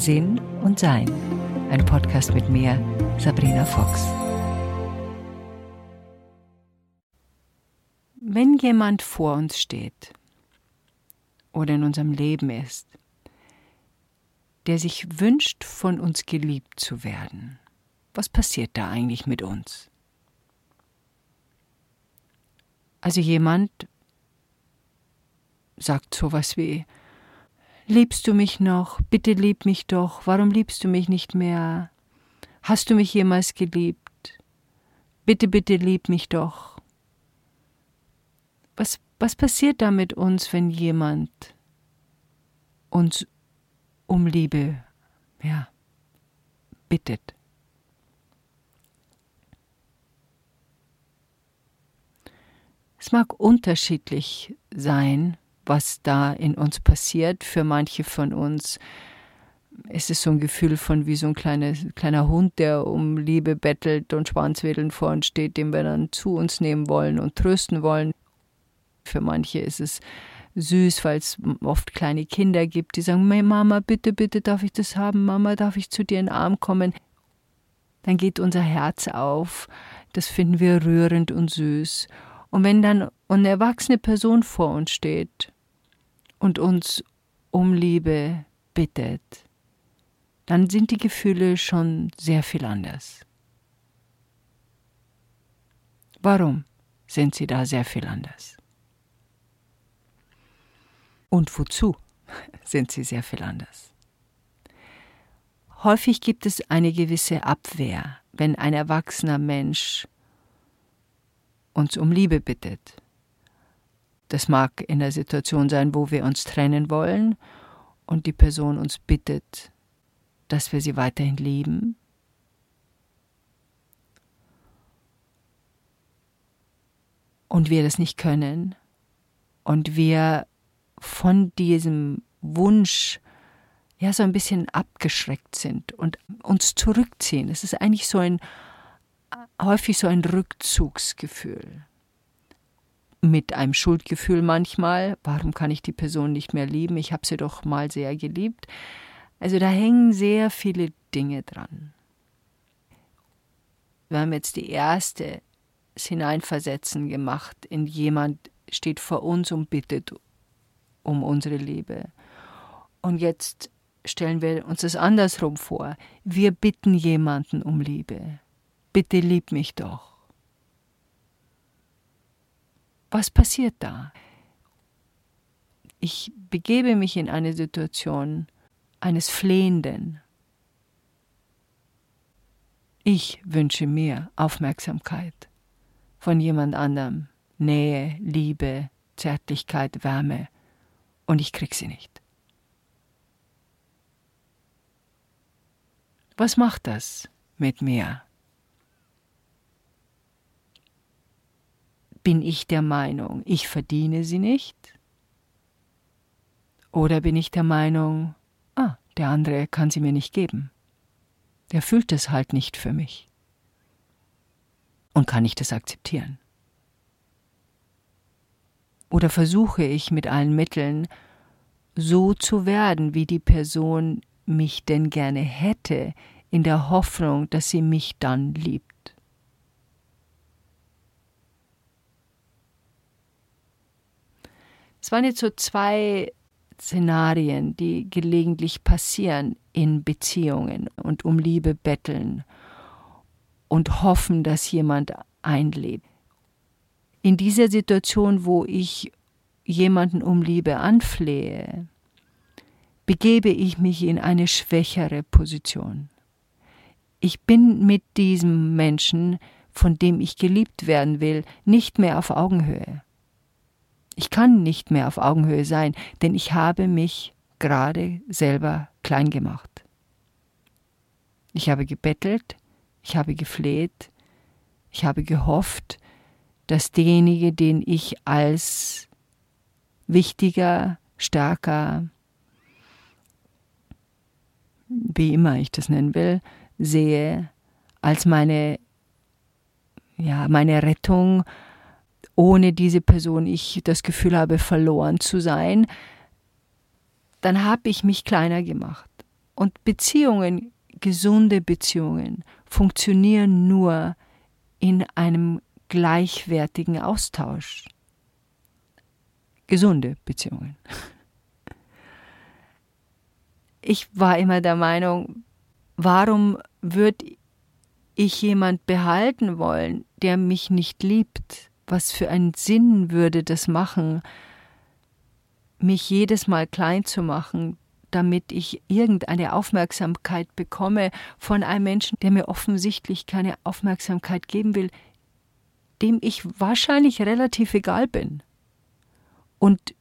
Sinn und Sein. Ein Podcast mit mir, Sabrina Fox. Wenn jemand vor uns steht oder in unserem Leben ist, der sich wünscht, von uns geliebt zu werden, was passiert da eigentlich mit uns? Also jemand sagt sowas wie, Liebst du mich noch? Bitte lieb mich doch. Warum liebst du mich nicht mehr? Hast du mich jemals geliebt? Bitte, bitte lieb mich doch. Was, was passiert da mit uns, wenn jemand uns um Liebe, ja, bittet? Es mag unterschiedlich sein, was da in uns passiert. Für manche von uns ist es so ein Gefühl von wie so ein kleine, kleiner Hund, der um Liebe bettelt und Schwanzwedeln vor uns steht, den wir dann zu uns nehmen wollen und trösten wollen. Für manche ist es süß, weil es oft kleine Kinder gibt, die sagen, Mama, bitte, bitte darf ich das haben, Mama, darf ich zu dir in den Arm kommen. Dann geht unser Herz auf, das finden wir rührend und süß. Und wenn dann eine erwachsene Person vor uns steht und uns um Liebe bittet, dann sind die Gefühle schon sehr viel anders. Warum sind sie da sehr viel anders? Und wozu sind sie sehr viel anders? Häufig gibt es eine gewisse Abwehr, wenn ein erwachsener Mensch uns um Liebe bittet. Das mag in der Situation sein, wo wir uns trennen wollen und die Person uns bittet, dass wir sie weiterhin lieben. Und wir das nicht können und wir von diesem Wunsch ja so ein bisschen abgeschreckt sind und uns zurückziehen. Es ist eigentlich so ein häufig so ein Rückzugsgefühl. Mit einem Schuldgefühl manchmal, warum kann ich die Person nicht mehr lieben? Ich habe sie doch mal sehr geliebt. Also da hängen sehr viele Dinge dran. Wir haben jetzt die erste Hineinversetzen gemacht in jemand steht vor uns und bittet um unsere Liebe. Und jetzt stellen wir uns das andersrum vor. Wir bitten jemanden um Liebe bitte lieb mich doch. Was passiert da? Ich begebe mich in eine Situation eines Flehenden. Ich wünsche mir Aufmerksamkeit von jemand anderem, Nähe, Liebe, Zärtlichkeit, Wärme, und ich krieg sie nicht. Was macht das mit mir? Bin ich der Meinung, ich verdiene sie nicht? Oder bin ich der Meinung, ah, der andere kann sie mir nicht geben. Der fühlt es halt nicht für mich. Und kann ich das akzeptieren? Oder versuche ich mit allen Mitteln, so zu werden, wie die Person mich denn gerne hätte, in der Hoffnung, dass sie mich dann liebt? Es waren jetzt so zwei Szenarien, die gelegentlich passieren in Beziehungen und um Liebe betteln und hoffen, dass jemand einlebt. In dieser Situation, wo ich jemanden um Liebe anflehe, begebe ich mich in eine schwächere Position. Ich bin mit diesem Menschen, von dem ich geliebt werden will, nicht mehr auf Augenhöhe. Ich kann nicht mehr auf Augenhöhe sein, denn ich habe mich gerade selber klein gemacht. Ich habe gebettelt, ich habe gefleht, ich habe gehofft, dass derjenige, den ich als wichtiger, stärker, wie immer ich das nennen will, sehe, als meine, ja, meine Rettung, ohne diese Person ich das Gefühl habe, verloren zu sein, dann habe ich mich kleiner gemacht. Und Beziehungen, gesunde Beziehungen, funktionieren nur in einem gleichwertigen Austausch. Gesunde Beziehungen. Ich war immer der Meinung, warum würde ich jemand behalten wollen, der mich nicht liebt? Was für einen Sinn würde das machen, mich jedes Mal klein zu machen, damit ich irgendeine Aufmerksamkeit bekomme von einem Menschen, der mir offensichtlich keine Aufmerksamkeit geben will, dem ich wahrscheinlich relativ egal bin. Und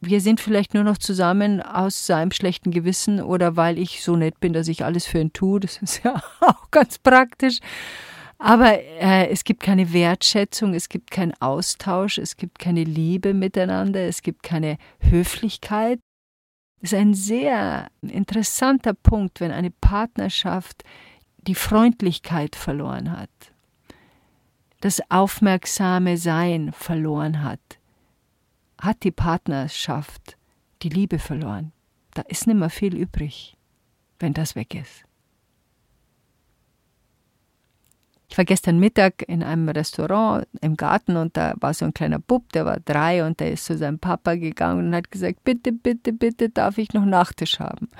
wir sind vielleicht nur noch zusammen aus seinem schlechten Gewissen oder weil ich so nett bin, dass ich alles für ihn tue. Das ist ja auch ganz praktisch. Aber äh, es gibt keine Wertschätzung, es gibt keinen Austausch, es gibt keine Liebe miteinander, es gibt keine Höflichkeit. Das ist ein sehr interessanter Punkt, wenn eine Partnerschaft die Freundlichkeit verloren hat, das aufmerksame Sein verloren hat, hat die Partnerschaft die Liebe verloren. Da ist nicht mehr viel übrig, wenn das weg ist. Ich war gestern Mittag in einem Restaurant im Garten und da war so ein kleiner Bub, der war drei und der ist zu seinem Papa gegangen und hat gesagt, bitte, bitte, bitte darf ich noch Nachtisch haben.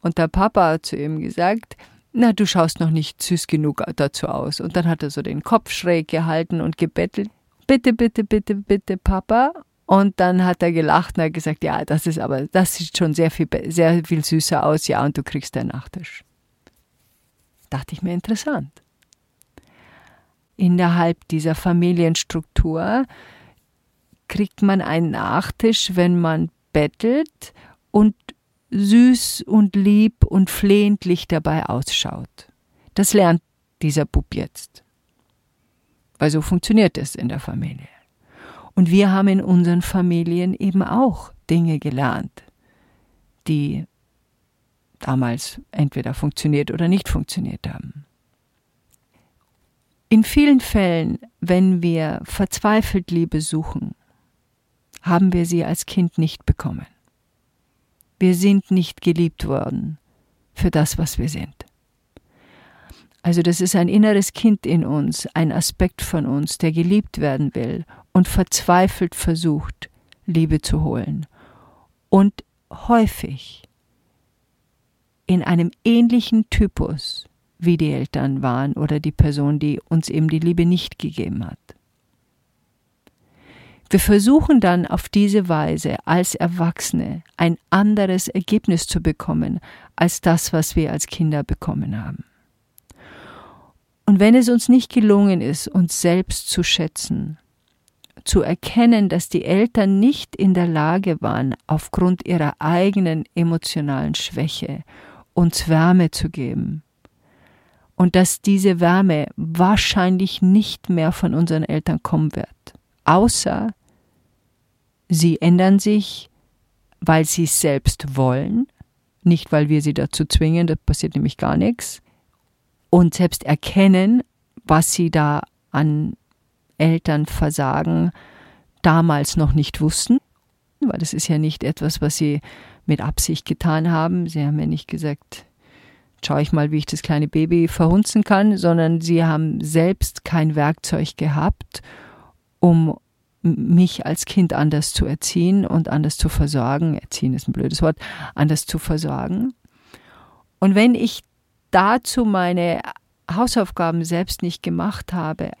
Und der Papa hat zu ihm gesagt, na, du schaust noch nicht süß genug dazu aus. Und dann hat er so den Kopf schräg gehalten und gebettelt, bitte, bitte, bitte, bitte, Papa. Und dann hat er gelacht und hat gesagt, ja, das ist aber, das sieht schon sehr viel, sehr viel süßer aus, ja, und du kriegst deinen Nachtisch. Dachte ich mir interessant innerhalb dieser Familienstruktur kriegt man einen Nachtisch, wenn man bettelt und süß und lieb und flehentlich dabei ausschaut. Das lernt dieser Bub jetzt. Weil so funktioniert es in der Familie. Und wir haben in unseren Familien eben auch Dinge gelernt, die damals entweder funktioniert oder nicht funktioniert haben. In vielen Fällen, wenn wir verzweifelt Liebe suchen, haben wir sie als Kind nicht bekommen. Wir sind nicht geliebt worden für das, was wir sind. Also das ist ein inneres Kind in uns, ein Aspekt von uns, der geliebt werden will und verzweifelt versucht, Liebe zu holen. Und häufig in einem ähnlichen Typus wie die Eltern waren oder die Person, die uns eben die Liebe nicht gegeben hat. Wir versuchen dann auf diese Weise als Erwachsene ein anderes Ergebnis zu bekommen als das, was wir als Kinder bekommen haben. Und wenn es uns nicht gelungen ist, uns selbst zu schätzen, zu erkennen, dass die Eltern nicht in der Lage waren, aufgrund ihrer eigenen emotionalen Schwäche uns Wärme zu geben, und dass diese Wärme wahrscheinlich nicht mehr von unseren Eltern kommen wird, außer sie ändern sich, weil sie es selbst wollen, nicht weil wir sie dazu zwingen, da passiert nämlich gar nichts, und selbst erkennen, was sie da an Elternversagen damals noch nicht wussten, weil das ist ja nicht etwas, was sie mit Absicht getan haben. Sie haben ja nicht gesagt, schaue ich mal, wie ich das kleine Baby verhunzen kann, sondern sie haben selbst kein Werkzeug gehabt, um mich als Kind anders zu erziehen und anders zu versorgen. Erziehen ist ein blödes Wort, anders zu versorgen. Und wenn ich dazu meine Hausaufgaben selbst nicht gemacht habe,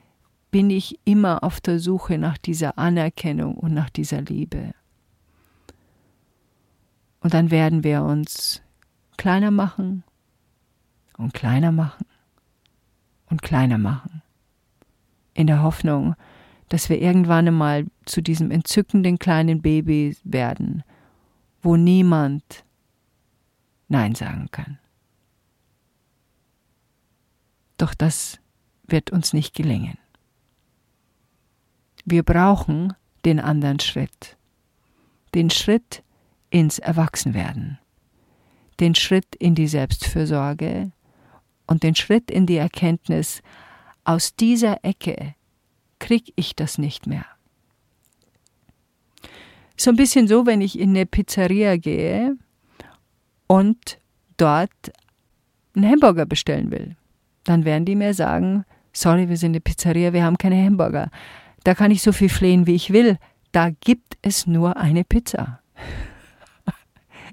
bin ich immer auf der Suche nach dieser Anerkennung und nach dieser Liebe. Und dann werden wir uns kleiner machen, und kleiner machen und kleiner machen. In der Hoffnung, dass wir irgendwann einmal zu diesem entzückenden kleinen Baby werden, wo niemand Nein sagen kann. Doch das wird uns nicht gelingen. Wir brauchen den anderen Schritt, den Schritt ins Erwachsenwerden, den Schritt in die Selbstfürsorge, und den Schritt in die Erkenntnis, aus dieser Ecke krieg ich das nicht mehr. So ein bisschen so, wenn ich in eine Pizzeria gehe und dort einen Hamburger bestellen will. Dann werden die mir sagen, sorry, wir sind eine Pizzeria, wir haben keine Hamburger. Da kann ich so viel flehen, wie ich will. Da gibt es nur eine Pizza.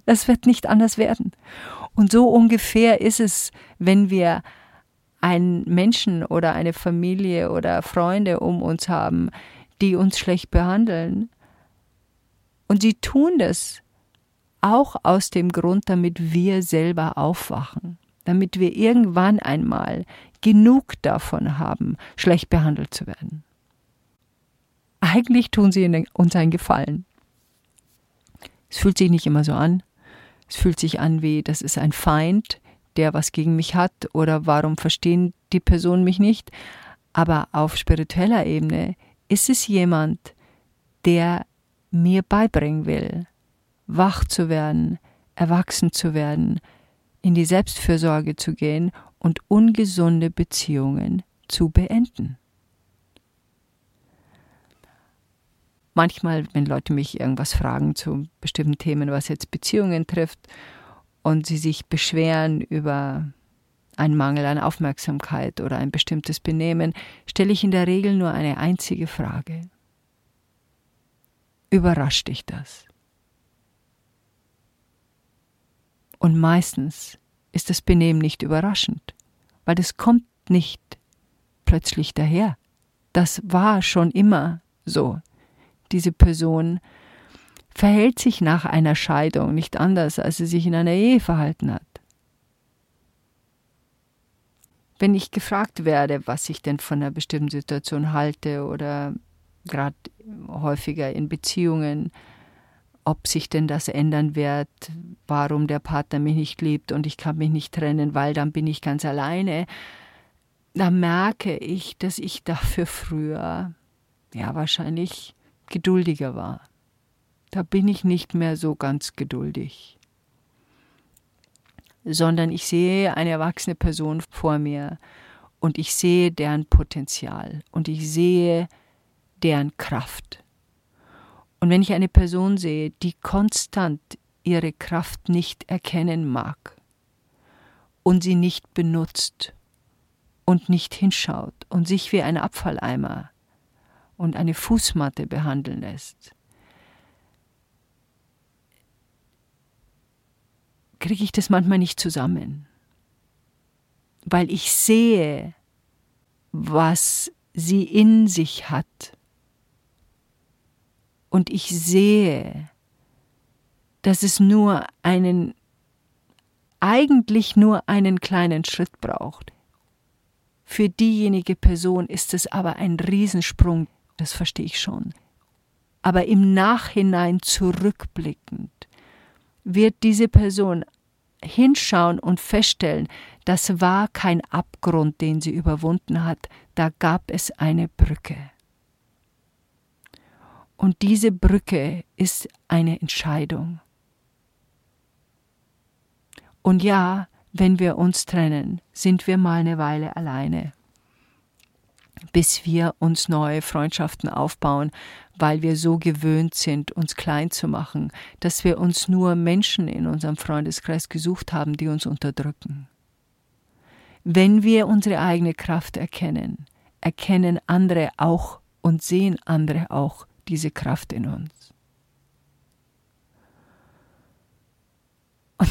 Das wird nicht anders werden. Und so ungefähr ist es, wenn wir einen Menschen oder eine Familie oder Freunde um uns haben, die uns schlecht behandeln. Und sie tun das auch aus dem Grund, damit wir selber aufwachen, damit wir irgendwann einmal genug davon haben, schlecht behandelt zu werden. Eigentlich tun sie uns einen Gefallen. Es fühlt sich nicht immer so an. Es fühlt sich an wie, das ist ein Feind, der was gegen mich hat oder warum verstehen die Personen mich nicht. Aber auf spiritueller Ebene ist es jemand, der mir beibringen will, wach zu werden, erwachsen zu werden, in die Selbstfürsorge zu gehen und ungesunde Beziehungen zu beenden. Manchmal, wenn Leute mich irgendwas fragen zu bestimmten Themen, was jetzt Beziehungen trifft, und sie sich beschweren über einen Mangel an Aufmerksamkeit oder ein bestimmtes Benehmen, stelle ich in der Regel nur eine einzige Frage. Überrascht dich das? Und meistens ist das Benehmen nicht überraschend, weil es kommt nicht plötzlich daher. Das war schon immer so. Diese Person verhält sich nach einer Scheidung nicht anders, als sie sich in einer Ehe verhalten hat. Wenn ich gefragt werde, was ich denn von einer bestimmten Situation halte oder gerade häufiger in Beziehungen, ob sich denn das ändern wird, warum der Partner mich nicht liebt und ich kann mich nicht trennen, weil dann bin ich ganz alleine, da merke ich, dass ich dafür früher ja wahrscheinlich geduldiger war. Da bin ich nicht mehr so ganz geduldig, sondern ich sehe eine erwachsene Person vor mir und ich sehe deren Potenzial und ich sehe deren Kraft. Und wenn ich eine Person sehe, die konstant ihre Kraft nicht erkennen mag und sie nicht benutzt und nicht hinschaut und sich wie ein Abfalleimer und eine Fußmatte behandeln lässt, kriege ich das manchmal nicht zusammen, weil ich sehe, was sie in sich hat. Und ich sehe, dass es nur einen, eigentlich nur einen kleinen Schritt braucht. Für diejenige Person ist es aber ein Riesensprung, das verstehe ich schon. Aber im Nachhinein zurückblickend wird diese Person hinschauen und feststellen, das war kein Abgrund, den sie überwunden hat, da gab es eine Brücke. Und diese Brücke ist eine Entscheidung. Und ja, wenn wir uns trennen, sind wir mal eine Weile alleine, bis wir uns neue Freundschaften aufbauen, weil wir so gewöhnt sind, uns klein zu machen, dass wir uns nur Menschen in unserem Freundeskreis gesucht haben, die uns unterdrücken. Wenn wir unsere eigene Kraft erkennen, erkennen andere auch und sehen andere auch diese Kraft in uns. Und,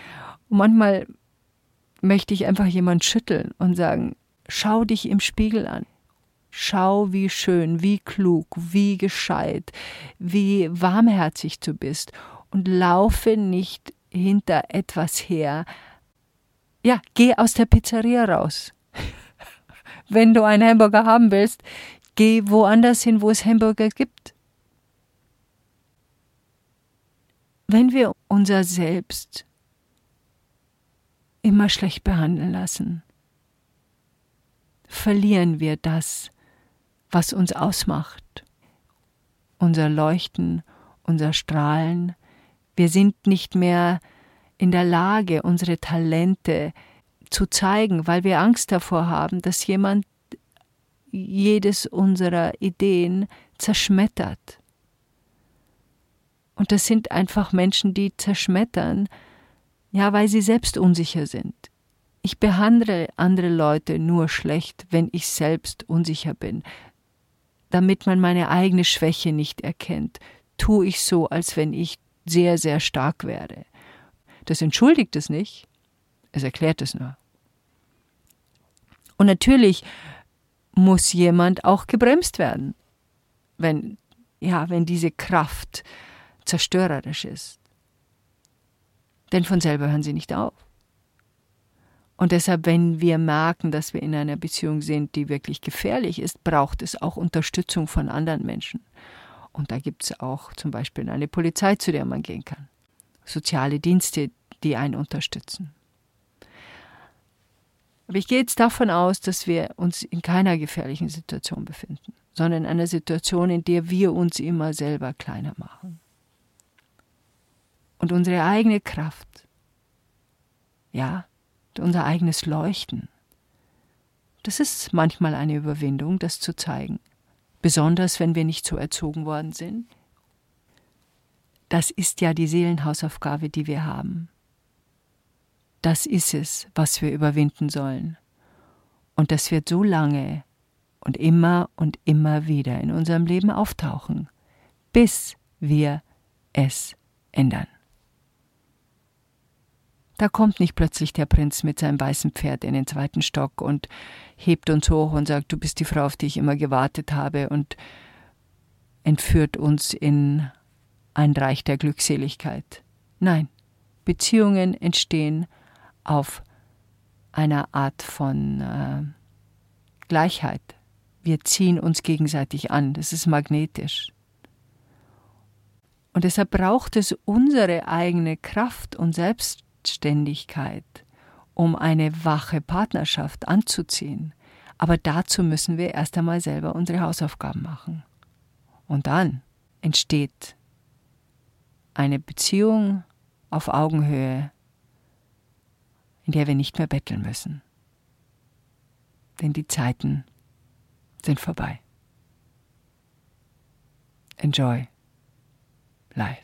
manchmal möchte ich einfach jemand schütteln und sagen, schau dich im Spiegel an. Schau, wie schön, wie klug, wie gescheit, wie warmherzig du bist und laufe nicht hinter etwas her. Ja, geh aus der Pizzeria raus. Wenn du einen Hamburger haben willst, Geh woanders hin, wo es Hamburger gibt. Wenn wir unser Selbst immer schlecht behandeln lassen, verlieren wir das, was uns ausmacht. Unser Leuchten, unser Strahlen. Wir sind nicht mehr in der Lage, unsere Talente zu zeigen, weil wir Angst davor haben, dass jemand jedes unserer Ideen zerschmettert. Und das sind einfach Menschen, die zerschmettern, Ja, weil sie selbst unsicher sind. Ich behandle andere Leute nur schlecht, wenn ich selbst unsicher bin. Damit man meine eigene Schwäche nicht erkennt, tue ich so, als wenn ich sehr, sehr stark wäre. Das entschuldigt es nicht, es erklärt es nur. Und natürlich muss jemand auch gebremst werden, wenn, ja, wenn diese Kraft zerstörerisch ist. Denn von selber hören sie nicht auf. Und deshalb, wenn wir merken, dass wir in einer Beziehung sind, die wirklich gefährlich ist, braucht es auch Unterstützung von anderen Menschen. Und da gibt es auch zum Beispiel eine Polizei, zu der man gehen kann. Soziale Dienste, die einen unterstützen. Aber ich gehe jetzt davon aus, dass wir uns in keiner gefährlichen Situation befinden, sondern in einer Situation, in der wir uns immer selber kleiner machen. Und unsere eigene Kraft, ja, unser eigenes Leuchten, das ist manchmal eine Überwindung, das zu zeigen, besonders wenn wir nicht so erzogen worden sind. Das ist ja die Seelenhausaufgabe, die wir haben. Das ist es, was wir überwinden sollen. Und das wird so lange und immer und immer wieder in unserem Leben auftauchen, bis wir es ändern. Da kommt nicht plötzlich der Prinz mit seinem weißen Pferd in den zweiten Stock und hebt uns hoch und sagt, du bist die Frau, auf die ich immer gewartet habe und entführt uns in ein Reich der Glückseligkeit. Nein, Beziehungen entstehen auf einer Art von äh, Gleichheit. Wir ziehen uns gegenseitig an, das ist magnetisch. Und deshalb braucht es unsere eigene Kraft und Selbstständigkeit, um eine wache Partnerschaft anzuziehen. Aber dazu müssen wir erst einmal selber unsere Hausaufgaben machen. Und dann entsteht eine Beziehung auf Augenhöhe, in der wir nicht mehr betteln müssen. Denn die Zeiten sind vorbei. Enjoy life.